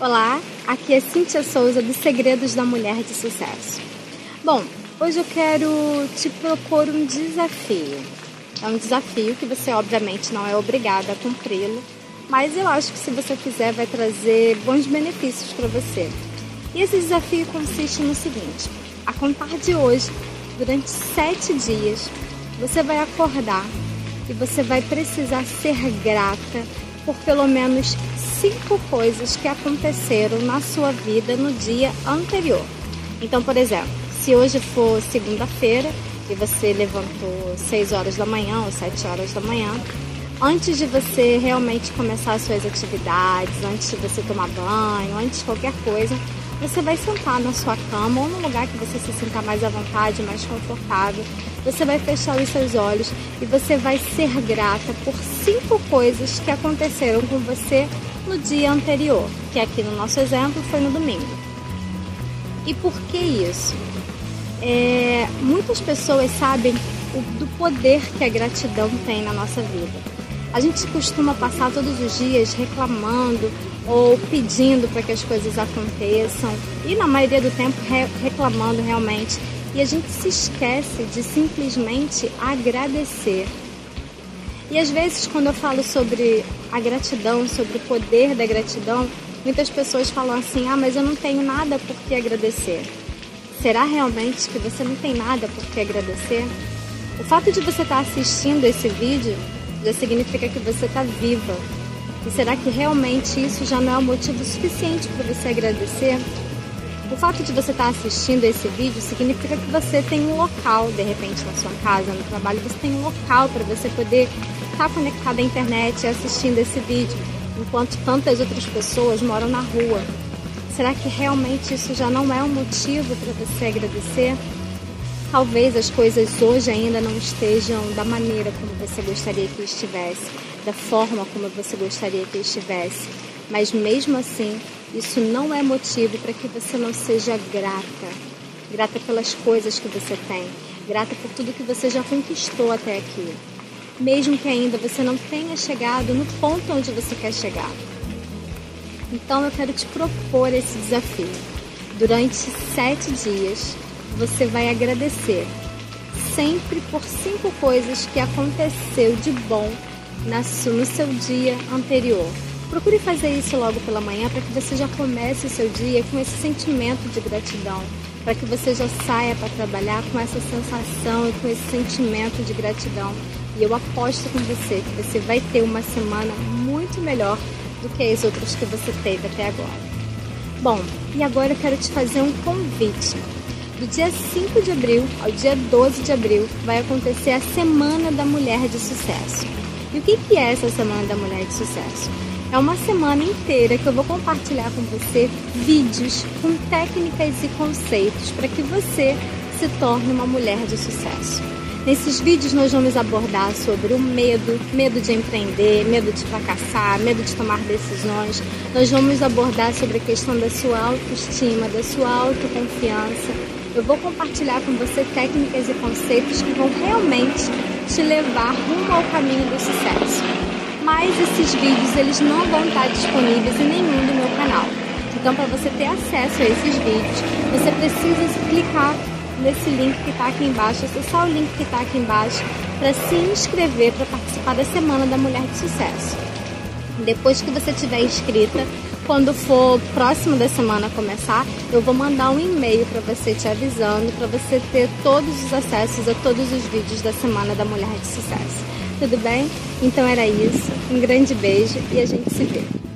Olá, aqui é Cíntia Souza dos Segredos da Mulher de Sucesso. Bom, hoje eu quero te propor um desafio. É um desafio que você obviamente não é obrigada a cumpri-lo, mas eu acho que se você fizer vai trazer bons benefícios para você. E esse desafio consiste no seguinte: a contar de hoje, durante sete dias, você vai acordar e você vai precisar ser grata por pelo menos cinco coisas que aconteceram na sua vida no dia anterior. Então, por exemplo, se hoje for segunda-feira e você levantou 6 horas da manhã ou 7 horas da manhã, antes de você realmente começar as suas atividades, antes de você tomar banho, antes de qualquer coisa, você vai sentar na sua cama ou no lugar que você se sinta mais à vontade, mais confortável. Você vai fechar os seus olhos e você vai ser grata por cinco coisas que aconteceram com você no dia anterior, que aqui no nosso exemplo foi no domingo. E por que isso? É, muitas pessoas sabem o, do poder que a gratidão tem na nossa vida. A gente costuma passar todos os dias reclamando ou pedindo para que as coisas aconteçam e na maioria do tempo re reclamando realmente. E a gente se esquece de simplesmente agradecer e às vezes, quando eu falo sobre a gratidão, sobre o poder da gratidão, muitas pessoas falam assim: ah, mas eu não tenho nada por que agradecer. Será realmente que você não tem nada por que agradecer? O fato de você estar assistindo esse vídeo já significa que você está viva. E será que realmente isso já não é um motivo suficiente para você agradecer? O fato de você estar assistindo esse vídeo significa que você tem um local, de repente, na sua casa, no trabalho, você tem um local para você poder estar conectado à internet assistindo esse vídeo, enquanto tantas outras pessoas moram na rua. Será que realmente isso já não é um motivo para você agradecer? Talvez as coisas hoje ainda não estejam da maneira como você gostaria que estivesse, da forma como você gostaria que estivesse, mas mesmo assim, isso não é motivo para que você não seja grata. Grata pelas coisas que você tem, grata por tudo que você já conquistou até aqui mesmo que ainda você não tenha chegado no ponto onde você quer chegar. Então eu quero te propor esse desafio. Durante sete dias, você vai agradecer sempre por cinco coisas que aconteceu de bom no seu dia anterior. Procure fazer isso logo pela manhã para que você já comece o seu dia com esse sentimento de gratidão, para que você já saia para trabalhar com essa sensação e com esse sentimento de gratidão. E eu aposto com você que você vai ter uma semana muito melhor do que as outras que você teve até agora. Bom, e agora eu quero te fazer um convite. Do dia 5 de abril ao dia 12 de abril vai acontecer a Semana da Mulher de Sucesso. E o que é essa Semana da Mulher de Sucesso? É uma semana inteira que eu vou compartilhar com você vídeos com técnicas e conceitos para que você se torne uma mulher de sucesso. Nesses vídeos nós vamos abordar sobre o medo, medo de empreender, medo de fracassar, medo de tomar decisões. Nós vamos abordar sobre a questão da sua autoestima, da sua autoconfiança. Eu vou compartilhar com você técnicas e conceitos que vão realmente te levar rumo ao caminho do sucesso. Mas esses vídeos eles não vão estar disponíveis em nenhum do meu canal. Então, para você ter acesso a esses vídeos, você precisa clicar nesse link que está aqui embaixo, acessar o link que está aqui embaixo para se inscrever para participar da Semana da Mulher de Sucesso. Depois que você estiver inscrita, quando for próximo da semana começar, eu vou mandar um e-mail para você te avisando, para você ter todos os acessos a todos os vídeos da Semana da Mulher de Sucesso. Tudo bem? Então era isso. Um grande beijo e a gente se vê.